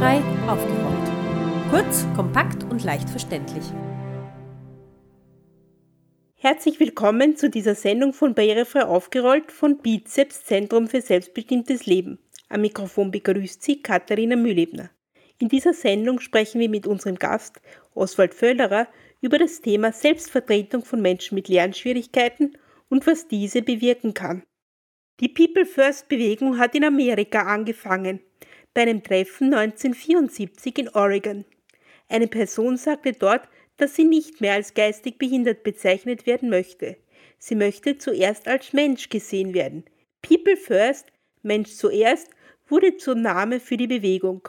Barrierefrei aufgeräumt. Kurz, kompakt und leicht verständlich. Herzlich willkommen zu dieser Sendung von Barrierefrei aufgerollt von Bizeps Zentrum für selbstbestimmtes Leben. Am Mikrofon begrüßt Sie Katharina Mühlebner. In dieser Sendung sprechen wir mit unserem Gast Oswald Völlerer über das Thema Selbstvertretung von Menschen mit Lernschwierigkeiten und was diese bewirken kann. Die People First Bewegung hat in Amerika angefangen bei einem Treffen 1974 in Oregon. Eine Person sagte dort, dass sie nicht mehr als geistig behindert bezeichnet werden möchte. Sie möchte zuerst als Mensch gesehen werden. People First, Mensch zuerst, wurde zum Name für die Bewegung.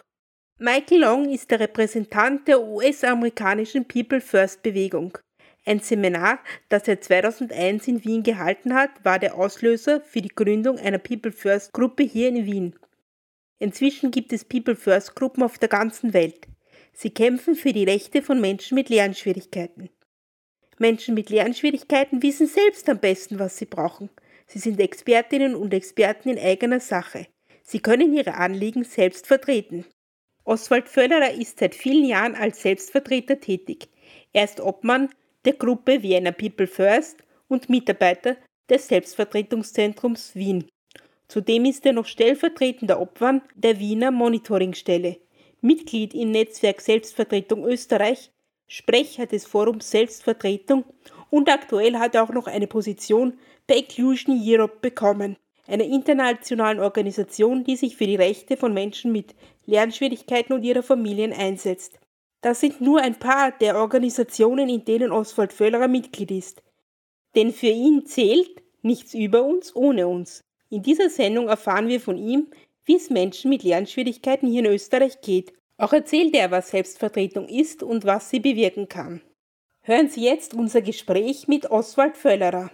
Michael Long ist der Repräsentant der US-amerikanischen People First Bewegung. Ein Seminar, das er 2001 in Wien gehalten hat, war der Auslöser für die Gründung einer People First Gruppe hier in Wien. Inzwischen gibt es People First Gruppen auf der ganzen Welt. Sie kämpfen für die Rechte von Menschen mit Lernschwierigkeiten. Menschen mit Lernschwierigkeiten wissen selbst am besten, was sie brauchen. Sie sind Expertinnen und Experten in eigener Sache. Sie können ihre Anliegen selbst vertreten. Oswald Völlerer ist seit vielen Jahren als Selbstvertreter tätig. Er ist Obmann der Gruppe Vienna People First und Mitarbeiter des Selbstvertretungszentrums Wien. Zudem ist er noch stellvertretender Obmann der Wiener Monitoringstelle, Mitglied im Netzwerk Selbstvertretung Österreich, Sprecher des Forums Selbstvertretung und aktuell hat er auch noch eine Position bei Inclusion Europe bekommen, einer internationalen Organisation, die sich für die Rechte von Menschen mit Lernschwierigkeiten und ihrer Familien einsetzt. Das sind nur ein paar der Organisationen, in denen Oswald Völlerer Mitglied ist. Denn für ihn zählt nichts über uns ohne uns. In dieser Sendung erfahren wir von ihm, wie es Menschen mit Lernschwierigkeiten hier in Österreich geht. Auch erzählt er, was Selbstvertretung ist und was sie bewirken kann. Hören Sie jetzt unser Gespräch mit Oswald Völlerer.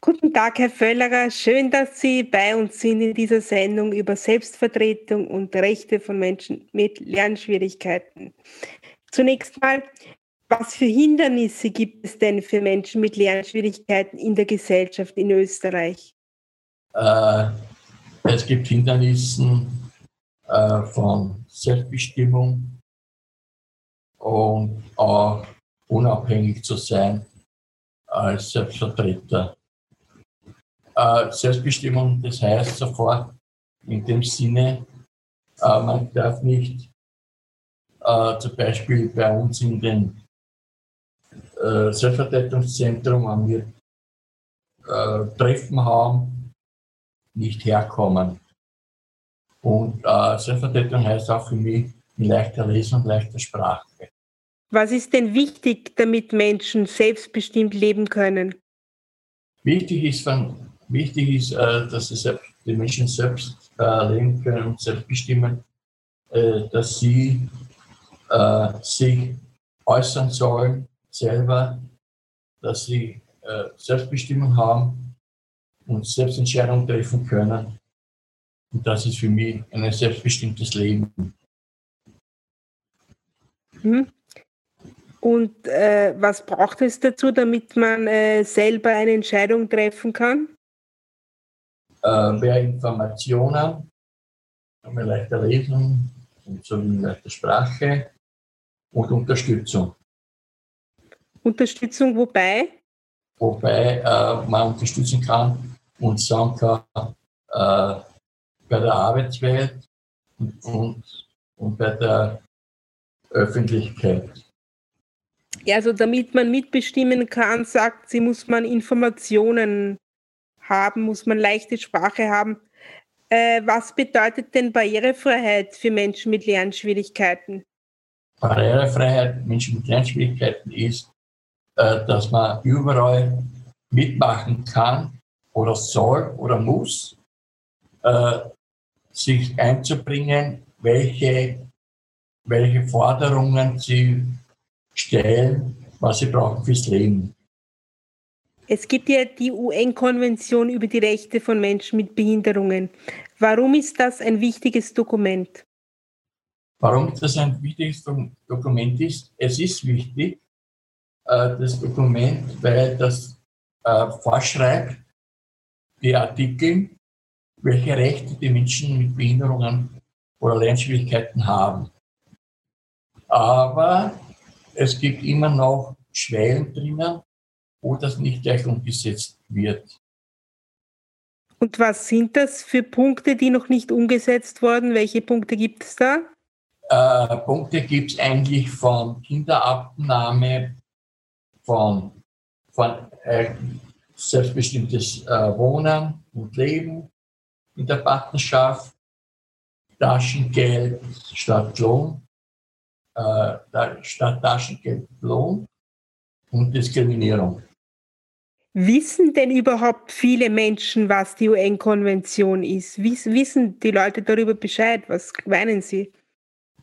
Guten Tag, Herr Völlerer. Schön, dass Sie bei uns sind in dieser Sendung über Selbstvertretung und Rechte von Menschen mit Lernschwierigkeiten. Zunächst mal, was für Hindernisse gibt es denn für Menschen mit Lernschwierigkeiten in der Gesellschaft in Österreich? Äh, es gibt Hindernisse äh, von Selbstbestimmung und auch unabhängig zu sein als Selbstvertreter. Äh, Selbstbestimmung, das heißt sofort in dem Sinne, äh, man darf nicht äh, zum Beispiel bei uns in den äh, Selbstvertretungszentrum, wenn wir äh, Treffen haben, nicht herkommen. Und äh, Selbstvertretung heißt auch für mich in leichter Lesen und leichter Sprache. Was ist denn wichtig, damit Menschen selbstbestimmt leben können? Wichtig ist, wenn, wichtig ist äh, dass die Menschen selbst äh, leben können und selbst bestimmen, äh, dass sie äh, sich äußern sollen, selber, dass sie äh, Selbstbestimmung haben und Selbstentscheidungen treffen können. Und das ist für mich ein selbstbestimmtes Leben. Mhm. Und äh, was braucht es dazu, damit man äh, selber eine Entscheidung treffen kann? Äh, mehr Informationen, mehr leichter Lesen und so in leichter Sprache und Unterstützung. Unterstützung wobei? Wobei äh, man unterstützen kann und sagen kann, äh, bei der Arbeitswelt und, und, und bei der Öffentlichkeit. Ja, also damit man mitbestimmen kann, sagt sie, muss man Informationen haben, muss man leichte Sprache haben. Äh, was bedeutet denn Barrierefreiheit für Menschen mit Lernschwierigkeiten? Barrierefreiheit Menschen mit Lernschwierigkeiten ist, dass man überall mitmachen kann oder soll oder muss, äh, sich einzubringen, welche, welche Forderungen sie stellen, was sie brauchen fürs Leben. Es gibt ja die UN-Konvention über die Rechte von Menschen mit Behinderungen. Warum ist das ein wichtiges Dokument? Warum das ein wichtiges Dokument ist? Es ist wichtig, äh, das Dokument, weil das äh, vorschreibt, die Artikel, welche Rechte die Menschen mit Behinderungen oder Lernschwierigkeiten haben. Aber es gibt immer noch Schwellen drinnen, wo das nicht gleich umgesetzt wird. Und was sind das für Punkte, die noch nicht umgesetzt wurden? Welche Punkte gibt es da? Äh, Punkte gibt es eigentlich von Kinderabnahme, von, von äh, selbstbestimmtes äh, Wohnen und Leben in der Partnerschaft, Taschengeld statt Lohn, äh, statt Taschengeld Lohn und Diskriminierung. Wissen denn überhaupt viele Menschen, was die UN-Konvention ist? Wissen die Leute darüber Bescheid? Was meinen sie?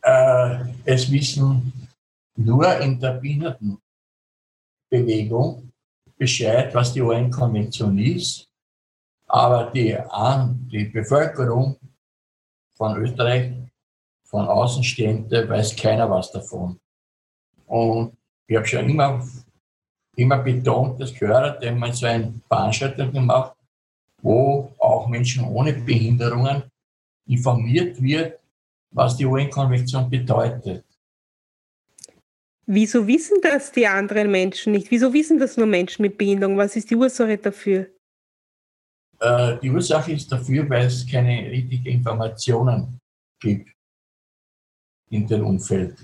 Äh, es wissen nur in der Behindertenbewegung Bescheid, was die UN-Konvention ist. Aber die, die Bevölkerung von Österreich, von Außenstehenden, weiß keiner was davon. Und ich habe schon immer immer betont, das gehört, wenn man so eine Veranstaltung gemacht, wo auch Menschen ohne Behinderungen informiert wird, was die UN-Konvention bedeutet. Wieso wissen das die anderen Menschen nicht? Wieso wissen das nur Menschen mit Behinderung? Was ist die Ursache dafür? Äh, die Ursache ist dafür, weil es keine richtigen Informationen gibt in dem Umfeld.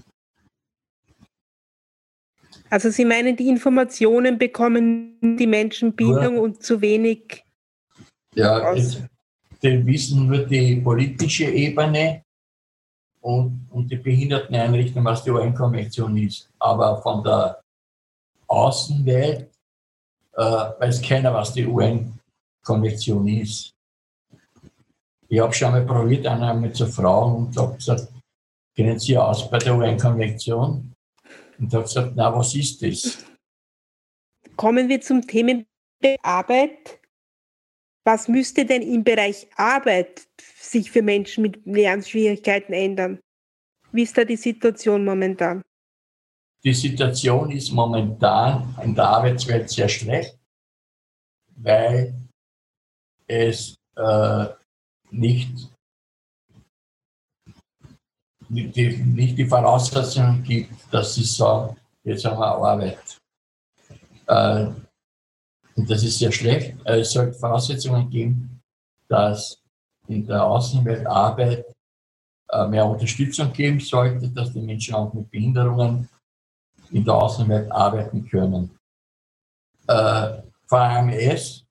Also Sie meinen, die Informationen bekommen die Menschen Bildung und zu wenig. Ja, die wissen nur die politische Ebene und, und die Behinderteneinrichtung, was die UN-Konvention ist. Aber von der Außenwelt äh, weiß keiner, was die UN-Konvention ist. Ich habe schon mal probiert, einer mit zu fragen und habe gesagt, kennen Sie aus bei der UN-Konvention? Und habe gesagt, na, was ist das? Kommen wir zum Thema Arbeit. Was müsste denn im Bereich Arbeit sich für Menschen mit Lernschwierigkeiten ändern? Wie ist da die Situation momentan? Die Situation ist momentan in der Arbeitswelt sehr schlecht, weil es äh, nicht die, nicht die Voraussetzungen gibt, dass sie sagen, jetzt haben wir Arbeit. Äh, das ist sehr schlecht. Äh, es sollte Voraussetzungen geben, dass in der Außenwelt Arbeit äh, mehr Unterstützung geben sollte, dass die Menschen auch mit Behinderungen in der Außenwelt arbeiten können. Äh, vor AMS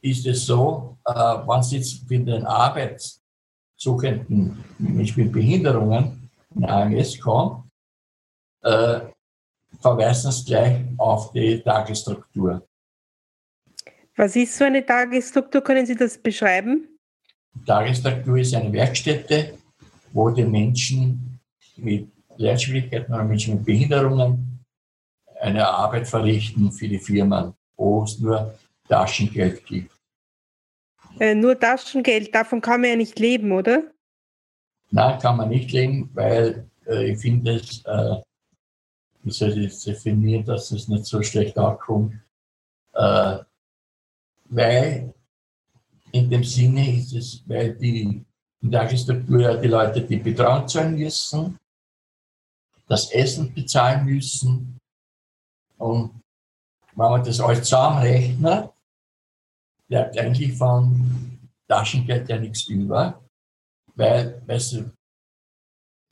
ist es so, äh, wenn Sie für den Arbeits Suchenden Menschen mit Behinderungen in AMS kommt, äh, verweisen es gleich auf die Tagesstruktur. Was ist so eine Tagesstruktur? Können Sie das beschreiben? Die Tagesstruktur ist eine Werkstätte, wo die Menschen mit Lernschwierigkeiten oder Menschen mit Behinderungen eine Arbeit verrichten für die Firmen, wo es nur Taschengeld gibt. Äh, nur Taschengeld, davon kann man ja nicht leben, oder? Nein, kann man nicht leben, weil äh, ich finde es, äh, wie soll ich das definieren, dass es nicht so schlecht ankommt, äh, weil in dem Sinne ist es, weil die in der Tagesstruktur die Leute die Betreuung zahlen müssen, das Essen bezahlen müssen und wenn man das alles zusammenrechnet, bleibt eigentlich von Taschengeld ja nichts über, weil, weißt du,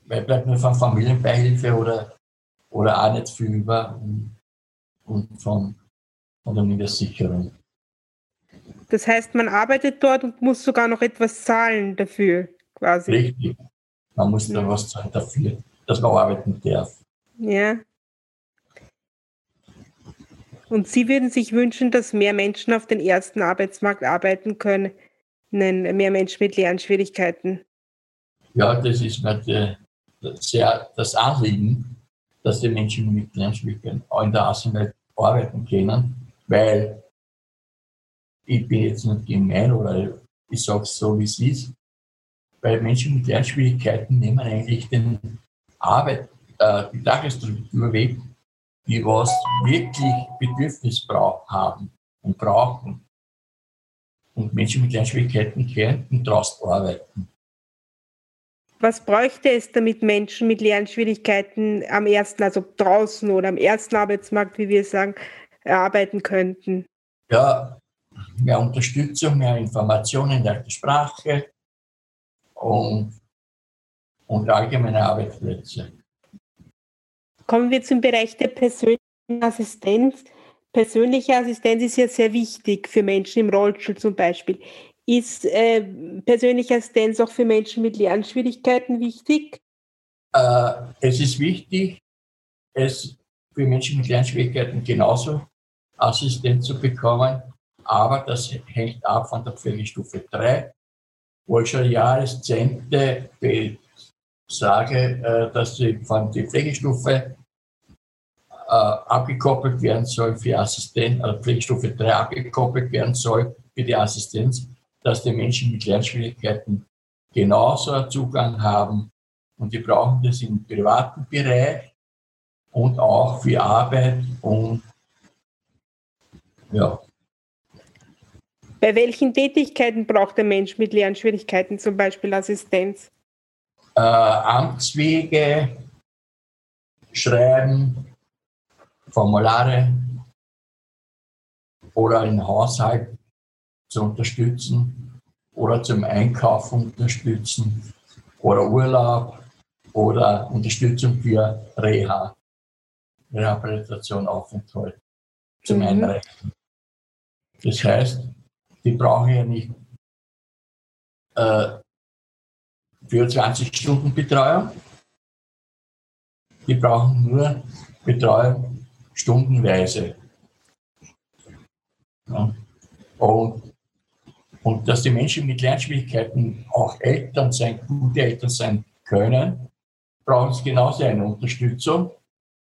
weil bleibt nur von Familienbeihilfe oder, oder auch nicht viel über und, und von, von der Mindestsicherung. Das heißt, man arbeitet dort und muss sogar noch etwas zahlen dafür, quasi. Richtig. Man muss da was zahlen dafür, dass man arbeiten darf. Ja. Und Sie würden sich wünschen, dass mehr Menschen auf den ersten Arbeitsmarkt arbeiten können, mehr Menschen mit Lernschwierigkeiten. Ja, das ist mir sehr das Anliegen, dass die Menschen mit Lernschwierigkeiten auch in der Außenwelt arbeiten können, weil ich bin jetzt nicht gemein oder ich sage es so, wie es ist, weil Menschen mit Lernschwierigkeiten nehmen eigentlich den Arbeit, äh, die Tagesstruktur weg die was wirklich Bedürfnis haben und brauchen. und Menschen mit Lernschwierigkeiten Kärnten draußen arbeiten. Was bräuchte es, damit Menschen mit Lernschwierigkeiten am ersten, also draußen oder am ersten Arbeitsmarkt, wie wir sagen, arbeiten könnten? Ja, mehr Unterstützung, mehr Informationen in der Sprache und, und allgemeine Arbeitsplätze. Kommen wir zum Bereich der persönlichen Assistenz. Persönliche Assistenz ist ja sehr wichtig für Menschen im Rollstuhl zum Beispiel. Ist äh, persönliche Assistenz auch für Menschen mit Lernschwierigkeiten wichtig? Äh, es ist wichtig, es für Menschen mit Lernschwierigkeiten genauso Assistenz zu bekommen, aber das hängt ab von der Pflegestufe 3, wo ich schon Jahreszehnte sage, äh, dass sie von der Pflegestufe äh, abgekoppelt werden soll für Assistenz, also Pflegestufe 3 abgekoppelt werden soll für die Assistenz, dass die Menschen mit Lernschwierigkeiten genauso Zugang haben und die brauchen das im privaten Bereich und auch für Arbeit und ja. Bei welchen Tätigkeiten braucht der Mensch mit Lernschwierigkeiten zum Beispiel Assistenz? Äh, Amtswege, Schreiben, Formulare oder im Haushalt zu unterstützen oder zum Einkauf unterstützen oder Urlaub oder Unterstützung für Reha, Rehabilitation, Aufenthalt zum mhm. Einreichen. Das heißt, die brauchen ja nicht äh, 24 Stunden Betreuung, die brauchen nur Betreuung stundenweise. Ja. Und, und dass die Menschen mit Lernschwierigkeiten auch Eltern sein, gute Eltern sein können, brauchen sie genauso eine Unterstützung,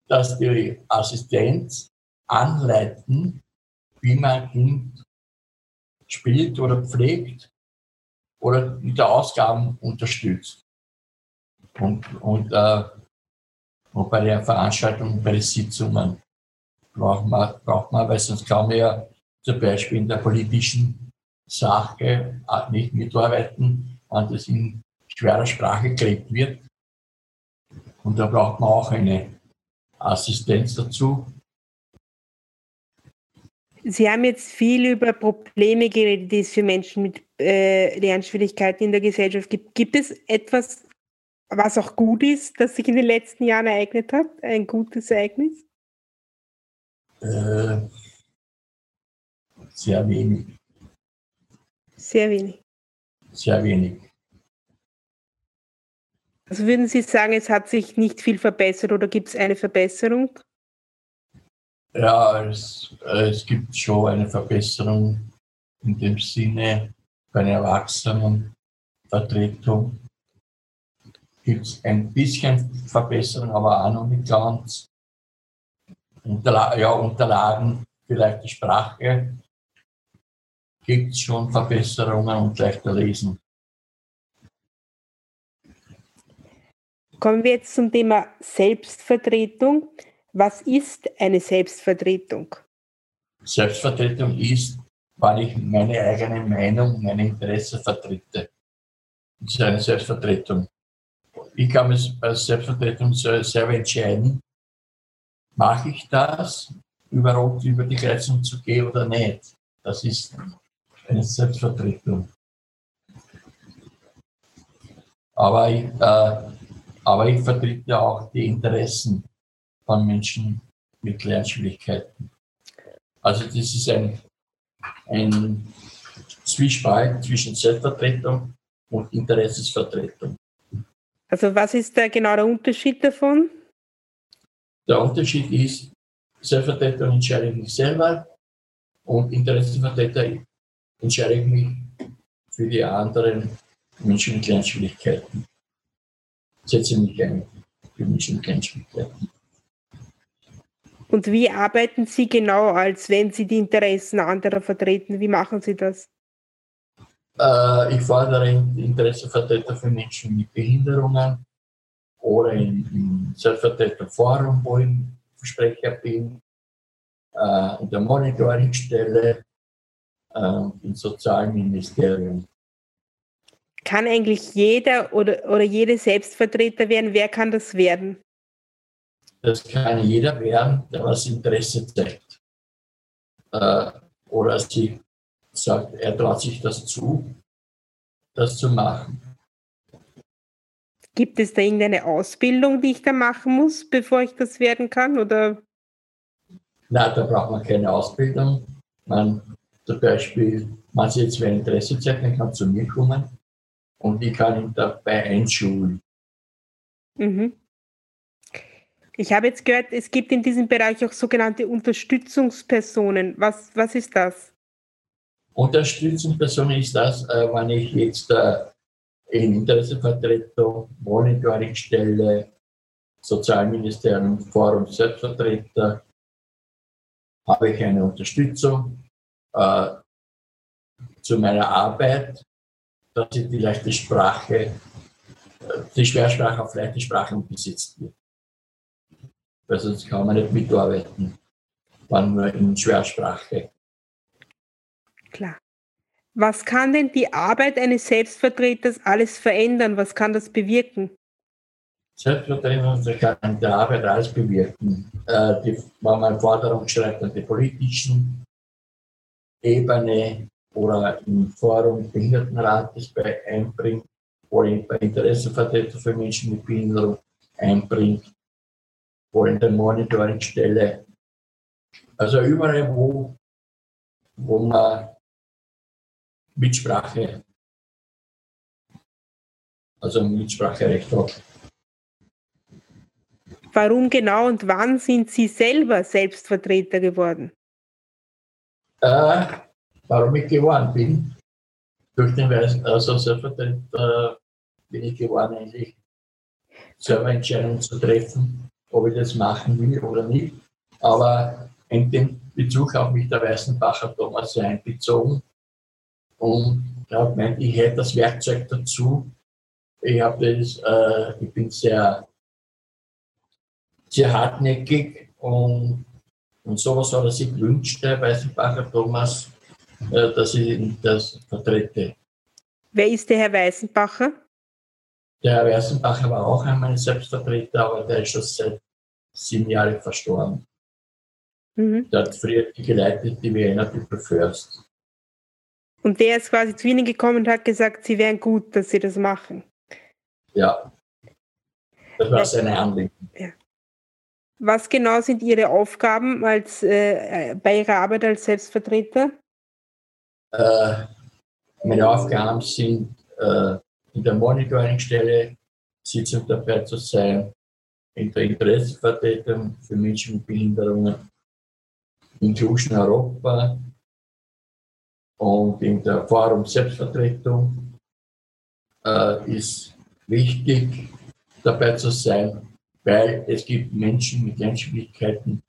dass die Assistenz anleiten, wie man ein Kind spielt oder pflegt oder mit der Ausgaben unterstützt. Und, und, äh, und bei der Veranstaltung, bei den Sitzungen braucht man, braucht man, weil sonst kann man ja zum Beispiel in der politischen Sache nicht mitarbeiten, wenn das in schwerer Sprache gelegt wird. Und da braucht man auch eine Assistenz dazu. Sie haben jetzt viel über Probleme geredet, die es für Menschen mit äh, Lernschwierigkeiten in der Gesellschaft gibt. Gibt es etwas, was auch gut ist, das sich in den letzten Jahren ereignet hat? Ein gutes Ereignis? Äh, sehr wenig. Sehr wenig. Sehr wenig. Also würden Sie sagen, es hat sich nicht viel verbessert oder gibt es eine Verbesserung? Ja, es, es gibt schon eine Verbesserung in dem Sinne, bei einer Erwachsenenvertretung gibt es ein bisschen Verbesserung, aber auch noch nicht ganz. Unterla ja, Unterlagen, vielleicht die Sprache, gibt es schon Verbesserungen und leichter lesen. Kommen wir jetzt zum Thema Selbstvertretung. Was ist eine Selbstvertretung? Selbstvertretung ist, wann ich meine eigene Meinung, meine Interessen vertrete. Das ist eine Selbstvertretung. Ich kann es als Selbstvertretung selber entscheiden, mache ich das, überhaupt über die Grenzen zu gehen oder nicht. Das ist eine Selbstvertretung. Aber ich, äh, aber ich vertrete auch die Interessen von Menschen mit Lernschwierigkeiten. Also das ist ein, ein Zwiespalt zwischen Selbstvertretung und Interessensvertretung. Also was ist genau der Unterschied davon? Der Unterschied ist, Selbstvertretung entscheide ich mich selber und Interessenvertreter entscheide ich mich für die anderen Menschen mit Lernschwierigkeiten. Setze mich ein für Menschen mit Lernschwierigkeiten. Und wie arbeiten Sie genau, als wenn Sie die Interessen anderer vertreten? Wie machen Sie das? Äh, ich fordere Interessenvertreter für Menschen mit Behinderungen oder im, Selbstvertreterforum, wo ich Sprecher bin, äh, in der Monitoringstelle, äh, im Sozialministerium. Kann eigentlich jeder oder, oder jede Selbstvertreter werden? Wer kann das werden? Das kann jeder werden, der was Interesse zeigt. Äh, oder sie sagt, er traut sich das zu, das zu machen. Gibt es da irgendeine Ausbildung, die ich da machen muss, bevor ich das werden kann? Oder? Nein, da braucht man keine Ausbildung. Man, zum Beispiel, man jetzt wer Interesse zeigt, dann kann zu mir kommen und ich kann ihn dabei einschulen. Mhm. Ich habe jetzt gehört, es gibt in diesem Bereich auch sogenannte Unterstützungspersonen. Was, was ist das? Unterstützungspersonen ist das, äh, wenn ich jetzt äh, in Interessenvertretung, Monitoringstelle, Sozialministerium, Forum Selbstvertreter, habe ich eine Unterstützung äh, zu meiner Arbeit, dass ich die leichte Sprache, äh, die Schwersprache auf leichte Sprache besitzt wird. Weil sonst kann man nicht mitarbeiten, wenn nur in Schwersprache. Klar. Was kann denn die Arbeit eines Selbstvertreters alles verändern? Was kann das bewirken? Selbstvertreter kann der Arbeit alles bewirken. Äh, die, wenn man Forderungen schreibt an die politischen Ebene oder im Forum Behindertenrates bei einbringt oder bei Interessenvertreter für Menschen mit Behinderung einbringt in der Monitoringstelle. Also überall, wo, wo man Mitsprache, also Mitspracherecht hat. Warum genau und wann sind Sie selber Selbstvertreter geworden? Äh, warum ich geworden bin? Durch den Weis also Selbstvertreter bin ich geworden, eigentlich selber Entscheidungen zu treffen, ob ich das machen will oder nicht. Aber in dem Bezug auf mich der Weißenbacher Thomas einbezogen, und er hat gemeint, ich hätte das Werkzeug dazu. Ich, das, äh, ich bin sehr, sehr hartnäckig und, und sowas hat er sich gewünscht, der Weißenbacher Thomas, äh, dass ich das vertrete. Wer ist der Herr Weißenbacher? Der Herr Weißenbacher war auch einmal Selbstvertreter, aber der ist schon seit sieben Jahren verstorben. Mhm. Der hat früher geleitet die Wiener People First. Und der ist quasi zu Ihnen gekommen und hat gesagt, Sie wären gut, dass Sie das machen. Ja. Das war ja. seine Anliegen. Ja. Was genau sind Ihre Aufgaben als, äh, bei Ihrer Arbeit als Selbstvertreter? Äh, meine Aufgaben sind, äh, in der Monitoringstelle sitzend dabei zu sein, in der Interessenvertretung für Menschen mit Behinderungen, Inclusion Europa, und in der Forum Selbstvertretung äh, ist wichtig dabei zu sein, weil es gibt Menschen mit Lernschwierigkeiten,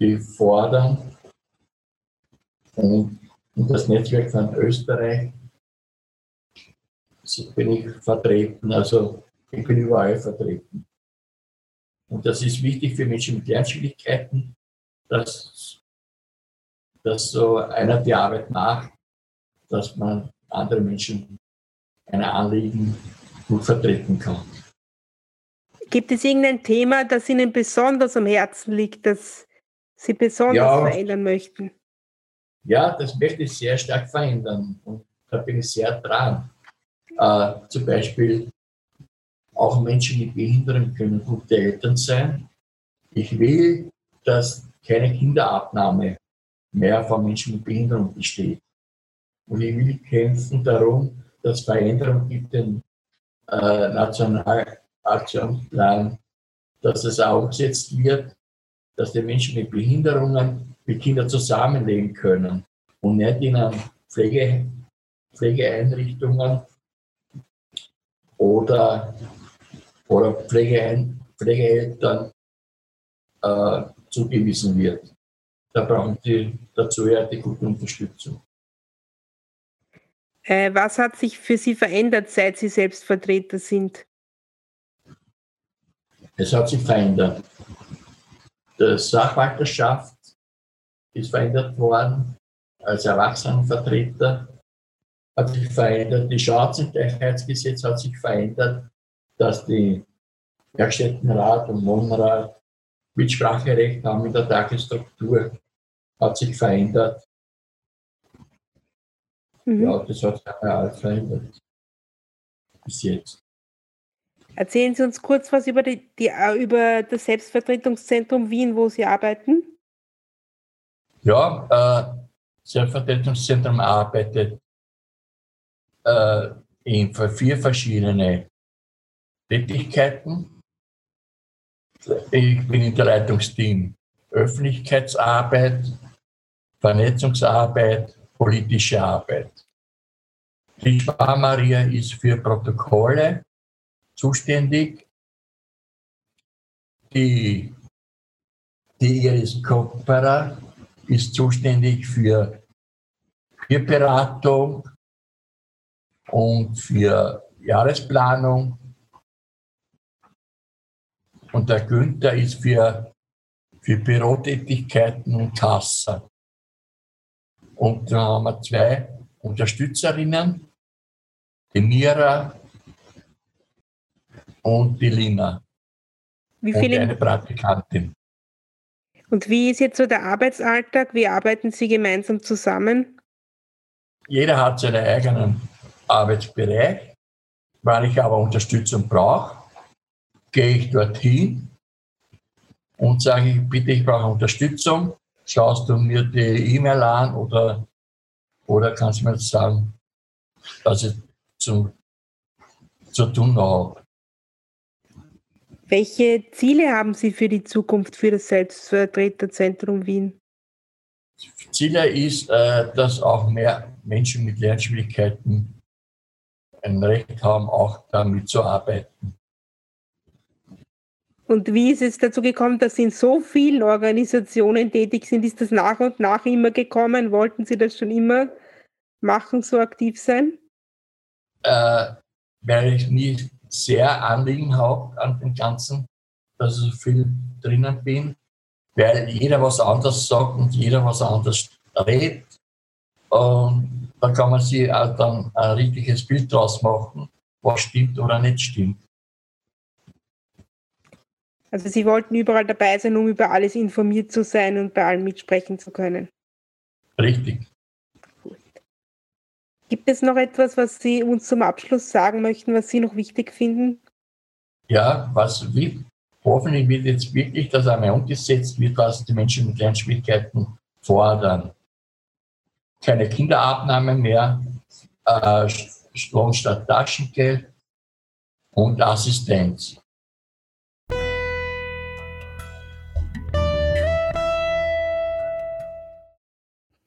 die fordern und, und das Netzwerk von Österreich bin ich vertreten, also ich bin überall vertreten. Und das ist wichtig für Menschen mit Lernschwierigkeiten, dass dass so einer die Arbeit macht, dass man andere Menschen eine Anliegen gut vertreten kann. Gibt es irgendein Thema, das Ihnen besonders am Herzen liegt, das Sie besonders ja, verändern möchten? Ja, das möchte ich sehr stark verändern und da bin ich sehr dran. Äh, zum Beispiel auch Menschen mit Behinderung können gute Eltern sein. Ich will, dass keine Kinderabnahme mehr von Menschen mit Behinderung besteht. Und ich will kämpfen darum, dass Veränderung gibt den äh, Nationalaktionsplan, dass es auch umgesetzt wird, dass die Menschen mit Behinderungen mit Kindern zusammenleben können und nicht in einem Pflege, Pflegeeinrichtungen oder, oder Pflegeeltern äh, zugewiesen wird da brauchen die dazu ja die gute Unterstützung. Äh, was hat sich für Sie verändert, seit Sie Selbstvertreter sind? Es hat sich verändert. Die Sachwalterschaft ist verändert worden. Als Erwachsenenvertreter hat sich verändert. Die Chancengleichheitsgesetz hat sich verändert, dass die Werkstättenrat und Wohnrat Mitspracherecht haben in der Tagesstruktur, hat sich verändert. Mhm. Ja, das hat sich alles verändert. Bis jetzt. Erzählen Sie uns kurz was über, die, die, über das Selbstvertretungszentrum Wien, wo Sie arbeiten. Ja, äh, Selbstvertretungszentrum arbeitet äh, in vier verschiedene Tätigkeiten. Ich bin im Leitungsteam Öffentlichkeitsarbeit, Vernetzungsarbeit, politische Arbeit. Die Sparmaria ist für Protokolle zuständig. Die, die Iris Kopperer ist zuständig für Beratung und für Jahresplanung. Und der Günther ist für, für Bürotätigkeiten und Kasse. Und dann haben wir zwei Unterstützerinnen, die Mira und die Lina. Wie viele? Und eine Praktikantin. Und wie ist jetzt so der Arbeitsalltag? Wie arbeiten Sie gemeinsam zusammen? Jeder hat seinen eigenen Arbeitsbereich. Wenn ich aber Unterstützung brauche, gehe ich dorthin und sage, bitte, ich brauche Unterstützung. Schaust du mir die E-Mail an oder, oder kannst du mir sagen, was ich zu, zu tun habe? Welche Ziele haben Sie für die Zukunft für das Selbstvertreterzentrum Wien? Ziele ist, äh, dass auch mehr Menschen mit Lernschwierigkeiten ein Recht haben, auch damit zu arbeiten. Und wie ist es dazu gekommen, dass Sie in so vielen Organisationen tätig sind? Ist das nach und nach immer gekommen? Wollten Sie das schon immer machen, so aktiv sein? Äh, weil ich nie sehr Anliegen habe an dem Ganzen, dass ich so viel drinnen bin, weil jeder was anderes sagt und jeder was anderes redet. Und da kann man sich auch dann ein richtiges Bild draus machen, was stimmt oder nicht stimmt. Also Sie wollten überall dabei sein, um über alles informiert zu sein und bei allem mitsprechen zu können. Richtig. Gibt es noch etwas, was Sie uns zum Abschluss sagen möchten, was Sie noch wichtig finden? Ja, was wird, hoffentlich wird jetzt wirklich das einmal umgesetzt wird, was die Menschen mit Lernschwierigkeiten fordern. Keine Kinderabnahme mehr, äh, Lohn statt Taschengeld und Assistenz.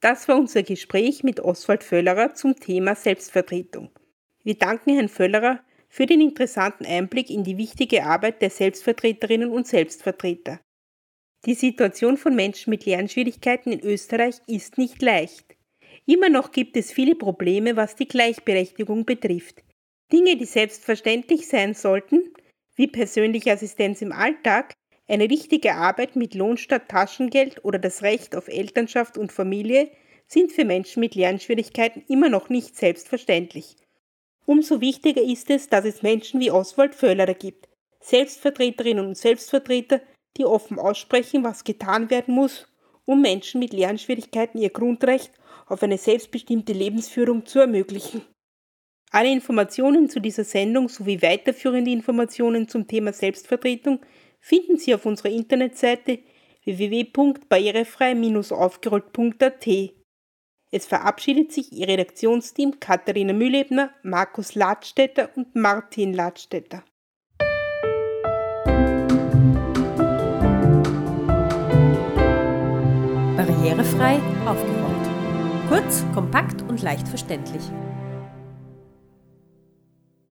Das war unser Gespräch mit Oswald Völlerer zum Thema Selbstvertretung. Wir danken Herrn Völlerer für den interessanten Einblick in die wichtige Arbeit der Selbstvertreterinnen und Selbstvertreter. Die Situation von Menschen mit Lernschwierigkeiten in Österreich ist nicht leicht. Immer noch gibt es viele Probleme, was die Gleichberechtigung betrifft. Dinge, die selbstverständlich sein sollten, wie persönliche Assistenz im Alltag, eine richtige Arbeit mit Lohn statt Taschengeld oder das Recht auf Elternschaft und Familie sind für Menschen mit Lernschwierigkeiten immer noch nicht selbstverständlich. Umso wichtiger ist es, dass es Menschen wie Oswald Völlerer gibt, Selbstvertreterinnen und Selbstvertreter, die offen aussprechen, was getan werden muss, um Menschen mit Lernschwierigkeiten ihr Grundrecht auf eine selbstbestimmte Lebensführung zu ermöglichen. Alle Informationen zu dieser Sendung sowie weiterführende Informationen zum Thema Selbstvertretung finden Sie auf unserer Internetseite www.barrierefrei-aufgerollt.at. Es verabschiedet sich Ihr Redaktionsteam Katharina Mühlebner, Markus Ladstätter und Martin Ladstätter. Barrierefrei aufgerollt. Kurz, kompakt und leicht verständlich.